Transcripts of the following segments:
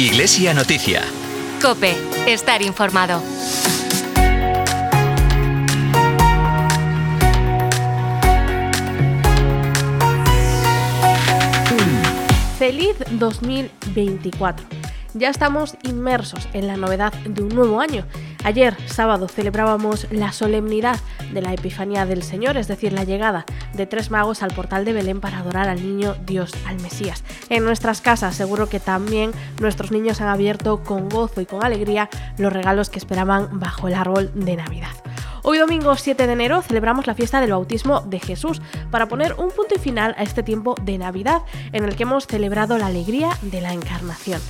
Iglesia Noticia. Cope, estar informado. Feliz 2024. Ya estamos inmersos en la novedad de un nuevo año. Ayer, sábado, celebrábamos la solemnidad de la Epifanía del Señor, es decir, la llegada de tres magos al portal de Belén para adorar al niño Dios, al Mesías. En nuestras casas seguro que también nuestros niños han abierto con gozo y con alegría los regalos que esperaban bajo el árbol de Navidad. Hoy domingo 7 de enero celebramos la fiesta del bautismo de Jesús para poner un punto y final a este tiempo de Navidad en el que hemos celebrado la alegría de la encarnación.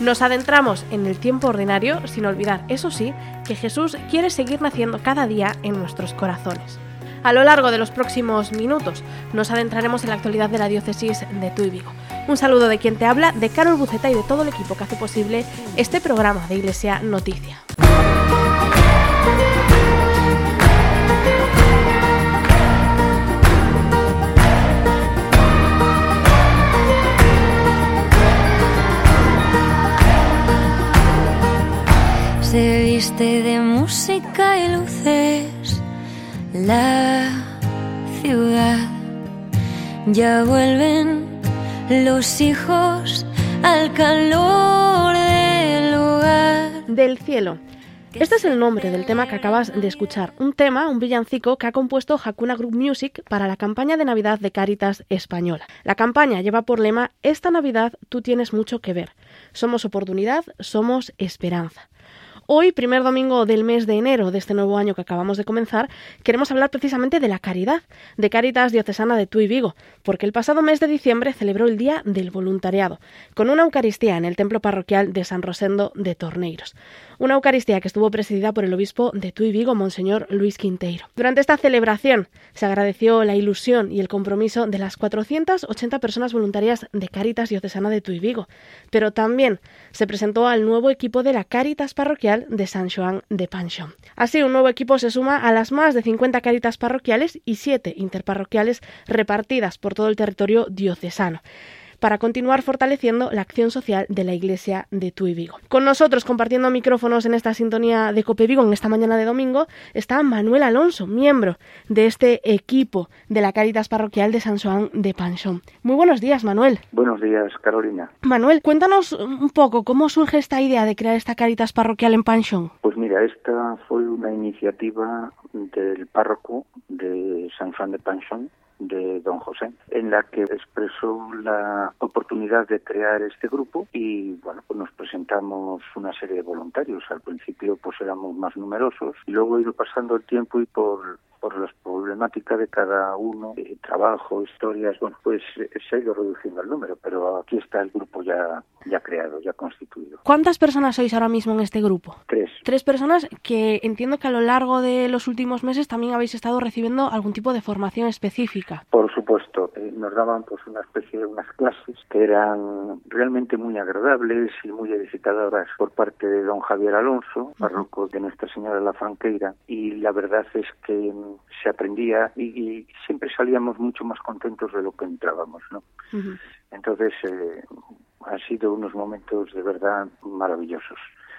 Nos adentramos en el tiempo ordinario sin olvidar, eso sí, que Jesús quiere seguir naciendo cada día en nuestros corazones. A lo largo de los próximos minutos nos adentraremos en la actualidad de la diócesis de Tuy Vigo. Un saludo de quien te habla, de Carol Buceta y de todo el equipo que hace posible este programa de Iglesia Noticia. Se viste de música y luces la ciudad. Ya vuelven los hijos al calor del hogar. Del cielo. Este es el nombre del tema que acabas de escuchar, un tema, un villancico que ha compuesto Hakuna Group Music para la campaña de Navidad de Cáritas Española. La campaña lleva por lema Esta Navidad tú tienes mucho que ver. Somos oportunidad, somos esperanza. Hoy, primer domingo del mes de enero de este nuevo año que acabamos de comenzar, queremos hablar precisamente de la caridad, de Caritas Diocesana de Tuy Vigo, porque el pasado mes de diciembre celebró el Día del Voluntariado, con una Eucaristía en el Templo Parroquial de San Rosendo de Torneiros. Una Eucaristía que estuvo presidida por el obispo de Tuy Vigo, Monseñor Luis Quinteiro. Durante esta celebración se agradeció la ilusión y el compromiso de las 480 personas voluntarias de Caritas Diocesana de Tuy Vigo, pero también se presentó al nuevo equipo de la Caritas Parroquial de San Joan de Panchón. Así, un nuevo equipo se suma a las más de 50 caritas parroquiales y 7 interparroquiales repartidas por todo el territorio diocesano para continuar fortaleciendo la acción social de la Iglesia de Tuy Vigo. Con nosotros, compartiendo micrófonos en esta sintonía de Cope Vigo en esta mañana de domingo, está Manuel Alonso, miembro de este equipo de la Caritas Parroquial de San Juan de Panchón. Muy buenos días, Manuel. Buenos días, Carolina. Manuel, cuéntanos un poco cómo surge esta idea de crear esta Caritas Parroquial en Panchón. Pues mira, esta fue una iniciativa del párroco de San Juan de Panchón, de don José, en la que expresó la oportunidad de crear este grupo y bueno, pues nos presentamos una serie de voluntarios. Al principio pues éramos más numerosos y luego ha ido pasando el tiempo y por por las problemáticas de cada uno, eh, trabajo, historias, bueno, pues eh, se ha ido reduciendo el número, pero aquí está el grupo ya, ya creado, ya constituido. ¿Cuántas personas sois ahora mismo en este grupo? Tres. Tres personas que entiendo que a lo largo de los últimos meses también habéis estado recibiendo algún tipo de formación específica. Por supuesto, eh, nos daban pues una especie de unas clases que eran realmente muy agradables y muy edificadoras por parte de don Javier Alonso, párroco de Nuestra Señora de la Franqueira, y la verdad es que se aprendía y, siempre salíamos mucho más contentos de lo que entrábamos, ¿no? Entonces, eh, han sido unos momentos de verdad maravillosos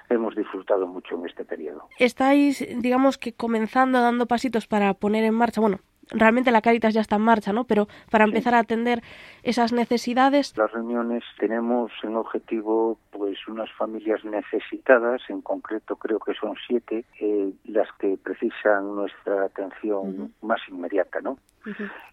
hemos disfrutado mucho en este periodo. Estáis, digamos que comenzando, dando pasitos para poner en marcha, bueno, realmente la Caritas ya está en marcha, ¿no? Pero para empezar a atender esas necesidades. Las reuniones tenemos en objetivo pues unas familias necesitadas, en concreto creo que son siete, eh, las que precisan nuestra atención más inmediata, ¿no?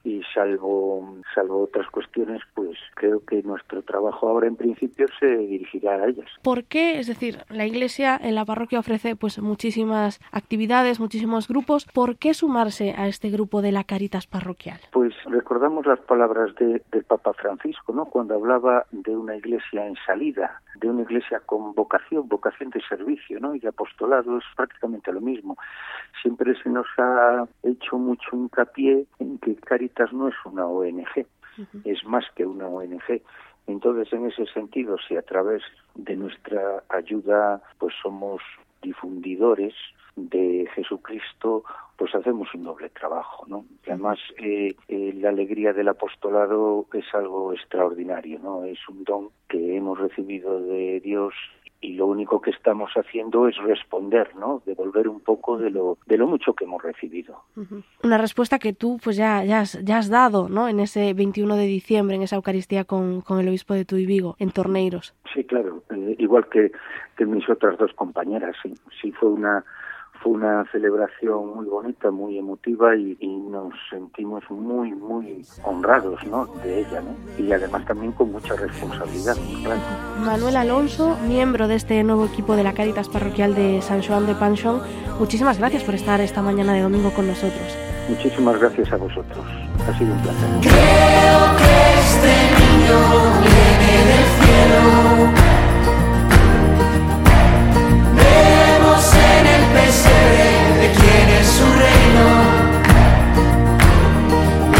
Y salvo, salvo otras cuestiones, pues creo que nuestro trabajo ahora en principio se dirigirá a ellas. ¿Por qué? Es decir, la Iglesia en la parroquia ofrece pues muchísimas actividades, muchísimos grupos. ¿Por qué sumarse a este grupo de la Caritas Parroquial? Pues recordamos las palabras de, del Papa Francisco, ¿no? Cuando hablaba de una iglesia en salida, de una iglesia con vocación, vocación de servicio, ¿no? Y de apostolado es prácticamente lo mismo. Siempre se nos ha hecho mucho hincapié en que Caritas no es una ONG, es más que una ONG. Entonces, en ese sentido, si a través de nuestra ayuda, pues somos difundidores de Jesucristo pues hacemos un doble trabajo, ¿no? Y además eh, eh, la alegría del apostolado es algo extraordinario, ¿no? Es un don que hemos recibido de Dios y lo único que estamos haciendo es responder, ¿no? Devolver un poco de lo de lo mucho que hemos recibido. Una respuesta que tú pues ya ya has, ya has dado, ¿no? En ese 21 de diciembre en esa Eucaristía con, con el obispo de Tuy Vigo en Torneiros. Sí, claro, eh, igual que, que mis otras dos compañeras, sí, sí fue una fue una celebración muy bonita, muy emotiva y, y, nos sentimos muy, muy honrados ¿no? de ella. ¿no? Y además también con mucha responsabilidad. Claro. Manuel Alonso, miembro de este nuevo equipo de la Cáritas Parroquial de San Joan de Panchón, muchísimas gracias por estar esta mañana de domingo con nosotros. Muchísimas gracias a vosotros. Ha sido un placer. Creo que este niño viene del cielo. Pesebre de quién es su reino.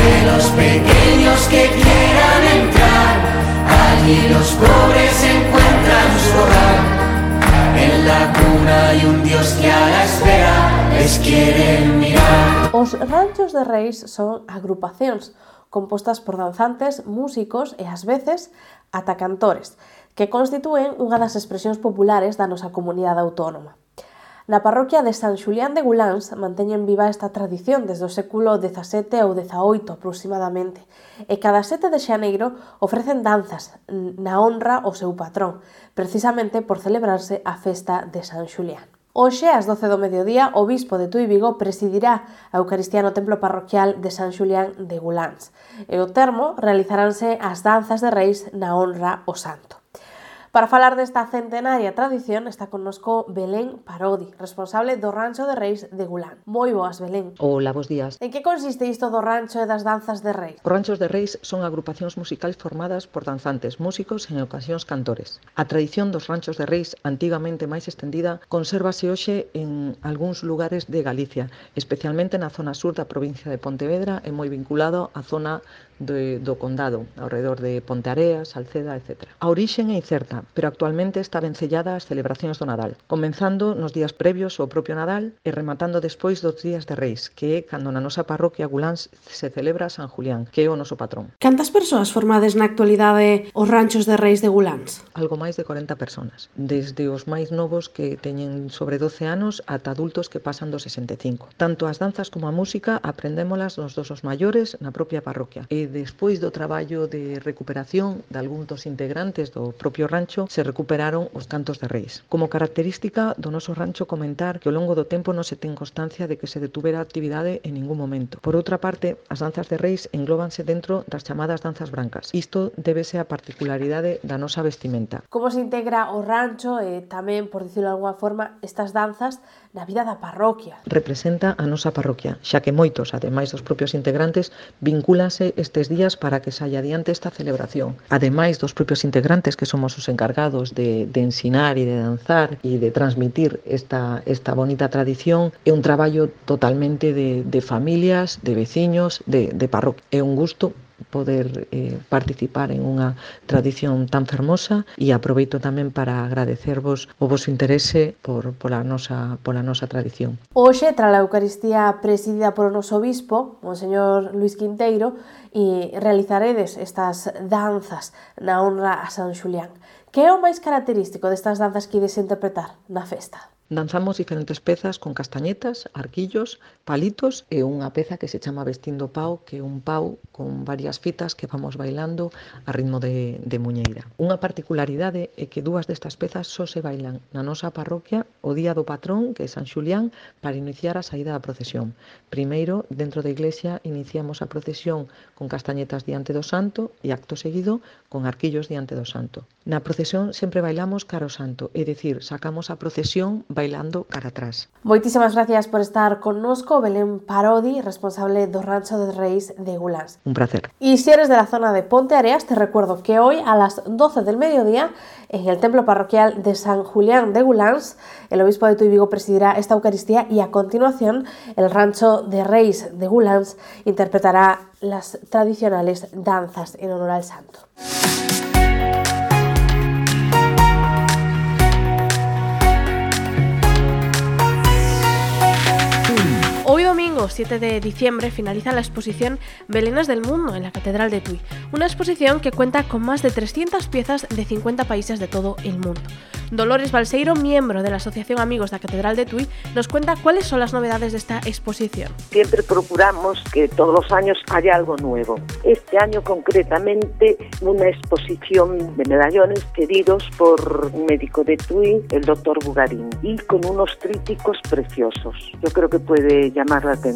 De los pequeños que quieran entrar, allí los pobres encuentran su hogar. En la cuna hay un Dios que a la espera les quiere mirar. Os ranchos de reis son agrupacións compostas por danzantes, músicos e ás veces ata cantores, que constitúen unha das expresións populares da nosa comunidade autónoma. Na parroquia de San Xulián de Guláns manteñen viva esta tradición desde o século XVII ou XVIII aproximadamente, e cada 7 de xaneiro ofrecen danzas na honra ao seu patrón, precisamente por celebrarse a festa de San Xulián. Hoxe, ás 12 do mediodía, o bispo de Tui Vigo presidirá a Eucaristía no templo parroquial de San Xulián de Guláns. E o termo realizaránse as danzas de reis na honra ao santo. Para falar desta centenaria tradición está connosco Belén Parodi, responsable do Rancho de Reis de Gulán. Moi boas, Belén. Ola, bos días. En que consiste isto do rancho e das danzas de Reis? Os ranchos de Reis son agrupacións musicais formadas por danzantes, músicos e en ocasións cantores. A tradición dos ranchos de Reis, antigamente máis estendida, consérvase hoxe en algúns lugares de Galicia, especialmente na zona sur da provincia de Pontevedra e moi vinculado á zona do, do condado, ao redor de Ponteareas, Salceda, etc. A orixen é incerta, pero actualmente está vencellada ás celebracións do Nadal, comenzando nos días previos ao propio Nadal e rematando despois dos días de Reis, que é cando na nosa parroquia Guláns se celebra San Julián, que é o noso patrón. Cantas persoas formades na actualidade os ranchos de Reis de Guláns? Algo máis de 40 persoas, desde os máis novos que teñen sobre 12 anos ata adultos que pasan dos 65. Tanto as danzas como a música aprendémolas nos dosos maiores na propia parroquia. E despois do traballo de recuperación de algúns dos integrantes do propio rancho, rancho se recuperaron os cantos de reis. Como característica do noso rancho comentar que ao longo do tempo non se ten constancia de que se detuvera a actividade en ningún momento. Por outra parte, as danzas de reis englóbanse dentro das chamadas danzas brancas. Isto débese á particularidade da nosa vestimenta. Como se integra o rancho e tamén, por dicirlo de alguna forma, estas danzas na vida da parroquia? Representa a nosa parroquia, xa que moitos, ademais dos propios integrantes, vincúlanse estes días para que saia adiante esta celebración. Ademais dos propios integrantes que somos os encargados encargados de, de ensinar e de danzar e de transmitir esta, esta bonita tradición é un traballo totalmente de, de familias, de veciños, de, de parroquia. É un gusto poder eh, participar en unha tradición tan fermosa e aproveito tamén para agradecervos o vosso interese por, pola, nosa, pola nosa tradición. Hoxe, tras a Eucaristía presidida por o noso obispo, señor Luis Quinteiro, e realizaredes estas danzas na honra a San Xulián. Que é o máis característico destas danzas que ides interpretar na festa? Danzamos diferentes pezas con castañetas, arquillos, palitos e unha peza que se chama Vestindo Pau, que é un pau con varias fitas que vamos bailando a ritmo de, de muñeira. Unha particularidade é que dúas destas pezas só se bailan na nosa parroquia o día do patrón, que é San Xulián, para iniciar a saída da procesión. Primeiro, dentro da iglesia, iniciamos a procesión con castañetas diante do santo e acto seguido con arquillos diante do santo. Na procesión sempre bailamos caro santo, é dicir, sacamos a procesión bailando cara atrás. Moitísimas gracias por estar connosco, Belén Parodi, responsable do Rancho de Reis de Gulas. Un placer. Y si eres de la zona de Ponte Areas, te recuerdo que hoy a las 12 del mediodía, en el templo parroquial de San Julián de Gulans, el obispo de Tuy presidirá esta Eucaristía y a continuación el Rancho de Reis de Gulans interpretará las tradicionales danzas en honor al santo. Domingo, 7 de diciembre, finaliza la exposición Belenes del Mundo en la Catedral de Tui, una exposición que cuenta con más de 300 piezas de 50 países de todo el mundo. Dolores Balseiro, miembro de la Asociación Amigos de la Catedral de Tui, nos cuenta cuáles son las novedades de esta exposición. Siempre procuramos que todos los años haya algo nuevo. Este año concretamente una exposición de medallones queridos por un médico de Tui, el doctor Bugarín, y con unos tríticos preciosos. Yo creo que puede llamar la atención.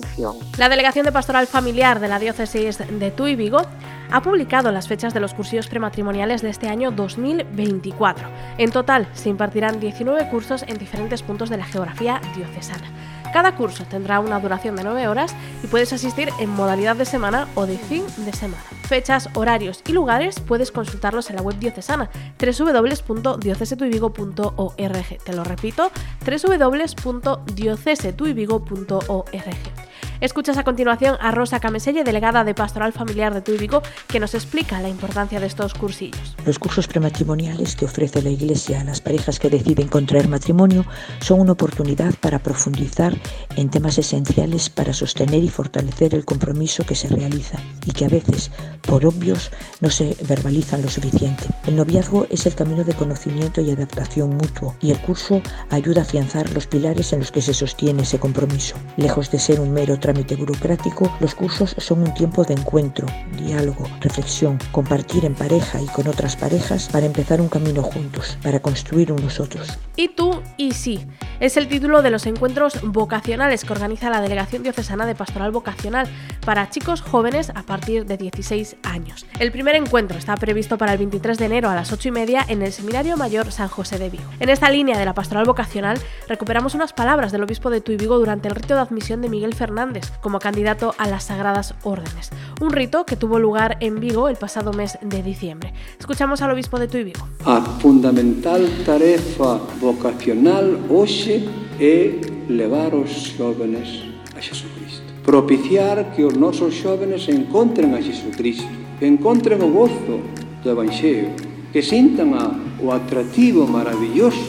La Delegación de Pastoral Familiar de la Diócesis de Tui Vigo ha publicado las fechas de los cursillos prematrimoniales de este año 2024. En total, se impartirán 19 cursos en diferentes puntos de la geografía diocesana. Cada curso tendrá una duración de 9 horas y puedes asistir en modalidad de semana o de fin de semana. Fechas, horarios y lugares puedes consultarlos en la web diocesana www.diocesetuivigo.org. Te lo repito, www.diocesetuivigo.org. Escuchas a continuación a Rosa Cameselle, delegada de Pastoral Familiar de Tuibigo, que nos explica la importancia de estos cursillos. Los cursos prematrimoniales que ofrece la Iglesia a las parejas que deciden contraer matrimonio son una oportunidad para profundizar en temas esenciales para sostener y fortalecer el compromiso que se realiza y que a veces, por obvios, no se verbalizan lo suficiente. El noviazgo es el camino de conocimiento y adaptación mutuo y el curso ayuda a afianzar los pilares en los que se sostiene ese compromiso. Lejos de ser un mero trámite burocrático, los cursos son un tiempo de encuentro, diálogo, reflexión, compartir en pareja y con otras parejas para empezar un camino juntos, para construir unos otros. Y tú y sí, es el título de los encuentros vocacionales que organiza la Delegación Diocesana de Pastoral Vocacional para chicos jóvenes a partir de 16 años. El primer encuentro está previsto para el 23 de enero a las 8 y media en el Seminario Mayor San José de Vigo. En esta línea de la pastoral vocacional recuperamos unas palabras del obispo de Tuy Vigo durante el rito de admisión de Miguel Fernández como candidato a las Sagradas Órdenes, un rito que tuvo lugar en Vigo el pasado mes de diciembre. Escuchamos al obispo de Tui Vigo. A fundamental tarefa vocacional hoxe é levar os xóvenes a Xesucristo. Propiciar que os nosos xóvenes encontren a Xesucristo, que encontren o gozo do Evanxeo, que sintan a, atractivo maravilloso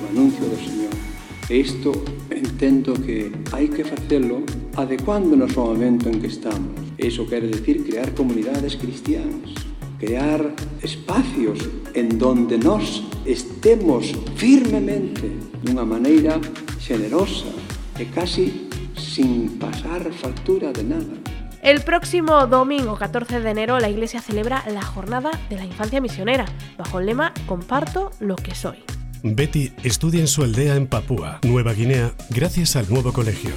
do anuncio do Señor. Isto entendo que hai que facelo adecuándonos ao momento en que estamos. Iso quere decir crear comunidades cristianas, crear espacios en donde nós estemos firmemente dunha maneira generosa e casi sin pasar factura de nada. El próximo domingo 14 de enero la Iglesia celebra la Jornada de la Infancia Misionera, bajo el lema Comparto lo que soy. Betty estudia en su aldea en Papúa, Nueva Guinea, gracias al nuevo colegio.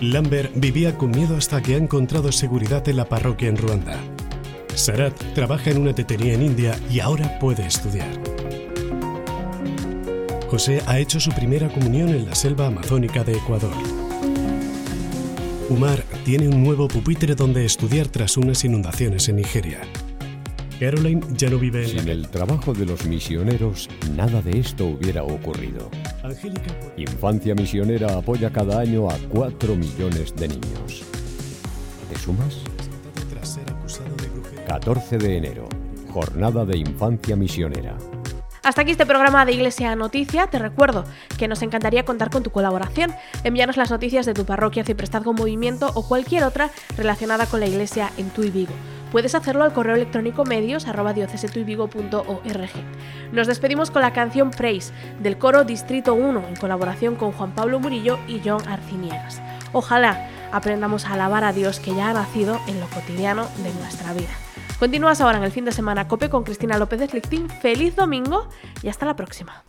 Lambert vivía con miedo hasta que ha encontrado seguridad en la parroquia en Ruanda. Sarat trabaja en una tetería en India y ahora puede estudiar. José ha hecho su primera comunión en la selva amazónica de Ecuador. Umar tiene un nuevo pupitre donde estudiar tras unas inundaciones en Nigeria. Caroline ya no vive en Sin el trabajo de los misioneros, nada de esto hubiera ocurrido. Angélica Infancia Misionera apoya cada año a 4 millones de niños. ¿Te sumas? tras ser acusado de brujería. 14 de enero, Jornada de Infancia Misionera. Hasta aquí este programa de Iglesia Noticia. Te recuerdo que nos encantaría contar con tu colaboración. Envíanos las noticias de tu parroquia, Ciprestazgo Movimiento o cualquier otra relacionada con la Iglesia en tu y Vigo. Puedes hacerlo al correo electrónico medios. Nos despedimos con la canción Praise del coro Distrito 1 en colaboración con Juan Pablo Murillo y John Arciniegas. Ojalá aprendamos a alabar a Dios que ya ha nacido en lo cotidiano de nuestra vida. Continúas ahora en el fin de semana Cope con Cristina López de Slichting. Feliz domingo y hasta la próxima.